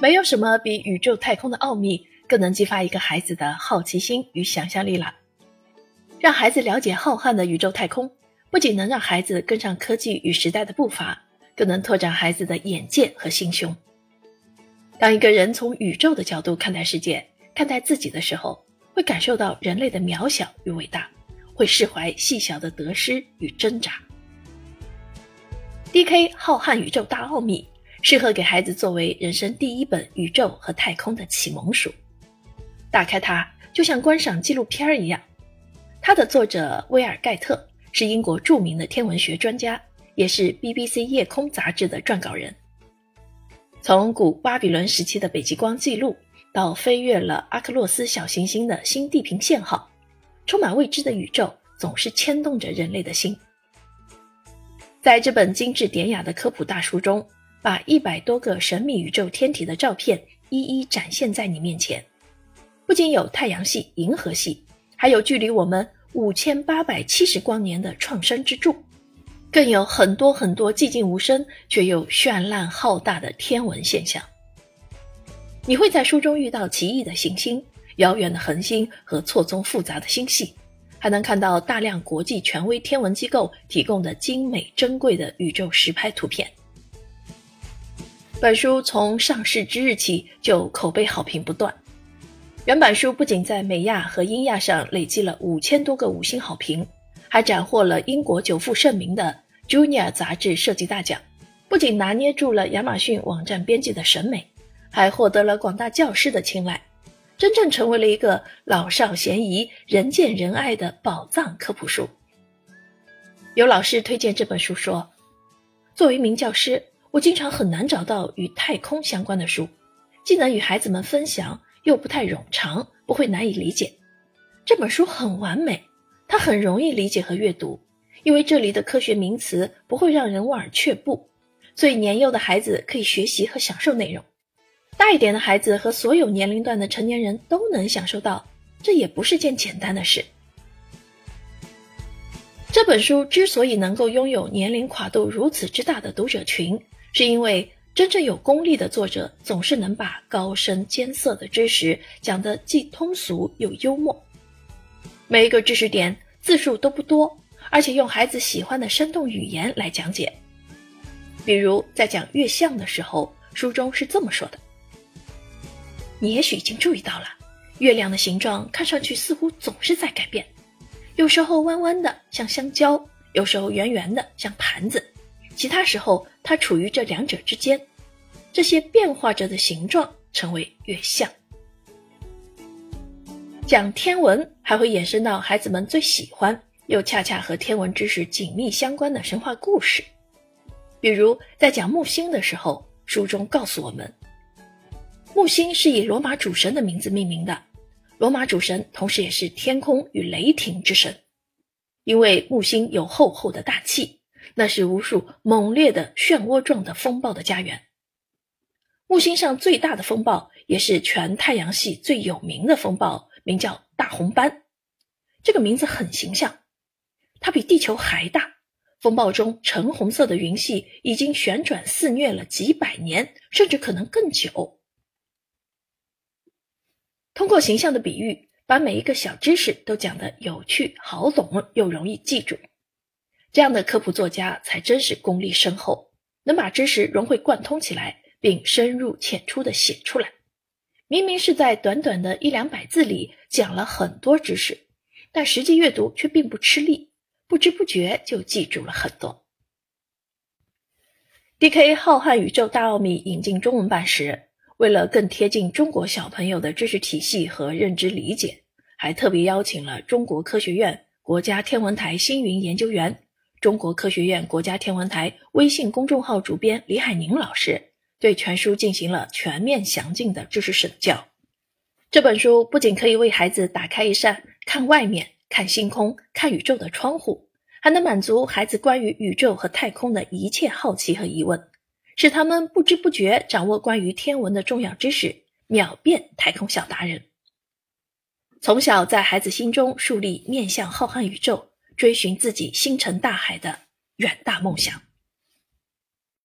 没有什么比宇宙太空的奥秘更能激发一个孩子的好奇心与想象力了。让孩子了解浩瀚的宇宙太空，不仅能让孩子跟上科技与时代的步伐，更能拓展孩子的眼界和心胸。当一个人从宇宙的角度看待世界、看待自己的时候，会感受到人类的渺小与伟大，会释怀细小的得失与挣扎。D.K. 浩瀚宇宙大奥秘。适合给孩子作为人生第一本宇宙和太空的启蒙书。打开它，就像观赏纪录片一样。它的作者威尔·盖特是英国著名的天文学专家，也是 BBC 夜空杂志的撰稿人。从古巴比伦时期的北极光记录，到飞越了阿克洛斯小行星的新地平线号，充满未知的宇宙总是牵动着人类的心。在这本精致典雅的科普大书中。把一百多个神秘宇宙天体的照片一一展现在你面前，不仅有太阳系、银河系，还有距离我们五千八百七十光年的创生之柱，更有很多很多寂静无声却又绚烂浩大的天文现象。你会在书中遇到奇异的行星、遥远的恒星和错综复杂的星系，还能看到大量国际权威天文机构提供的精美珍贵的宇宙实拍图片。本书从上市之日起就口碑好评不断，原版书不仅在美亚和英亚上累计了五千多个五星好评，还斩获了英国久负盛名的 Junior 杂志设计大奖，不仅拿捏住了亚马逊网站编辑的审美，还获得了广大教师的青睐，真正成为了一个老少咸宜、人见人爱的宝藏科普书。有老师推荐这本书说：“作为一名教师。”我经常很难找到与太空相关的书，既能与孩子们分享，又不太冗长，不会难以理解。这本书很完美，它很容易理解和阅读，因为这里的科学名词不会让人望而却步，所以年幼的孩子可以学习和享受内容，大一点的孩子和所有年龄段的成年人都能享受到。这也不是件简单的事。这本书之所以能够拥有年龄跨度如此之大的读者群，是因为真正有功力的作者总是能把高深艰涩的知识讲得既通俗又幽默，每一个知识点字数都不多，而且用孩子喜欢的生动语言来讲解。比如在讲月相的时候，书中是这么说的：“你也许已经注意到了，月亮的形状看上去似乎总是在改变，有时候弯弯的像香蕉，有时候圆圆的像盘子。”其他时候，它处于这两者之间，这些变化着的形状称为月相。讲天文还会衍生到孩子们最喜欢又恰恰和天文知识紧密相关的神话故事，比如在讲木星的时候，书中告诉我们，木星是以罗马主神的名字命名的，罗马主神同时也是天空与雷霆之神，因为木星有厚厚的大气。那是无数猛烈的漩涡状的风暴的家园。木星上最大的风暴，也是全太阳系最有名的风暴，名叫大红斑。这个名字很形象，它比地球还大。风暴中橙红色的云系已经旋转肆虐了几百年，甚至可能更久。通过形象的比喻，把每一个小知识都讲得有趣、好懂又容易记住。这样的科普作家才真是功力深厚，能把知识融会贯通起来，并深入浅出的写出来。明明是在短短的一两百字里讲了很多知识，但实际阅读却并不吃力，不知不觉就记住了很多。D.K. 浩瀚宇宙大奥秘引进中文版时，为了更贴近中国小朋友的知识体系和认知理解，还特别邀请了中国科学院、国家天文台星云研究员。中国科学院国家天文台微信公众号主编李海宁老师对全书进行了全面详尽的知识审教。这本书不仅可以为孩子打开一扇看外面、看星空、看宇宙的窗户，还能满足孩子关于宇宙和太空的一切好奇和疑问，使他们不知不觉掌握关于天文的重要知识，秒变太空小达人。从小在孩子心中树立面向浩瀚宇宙。追寻自己星辰大海的远大梦想。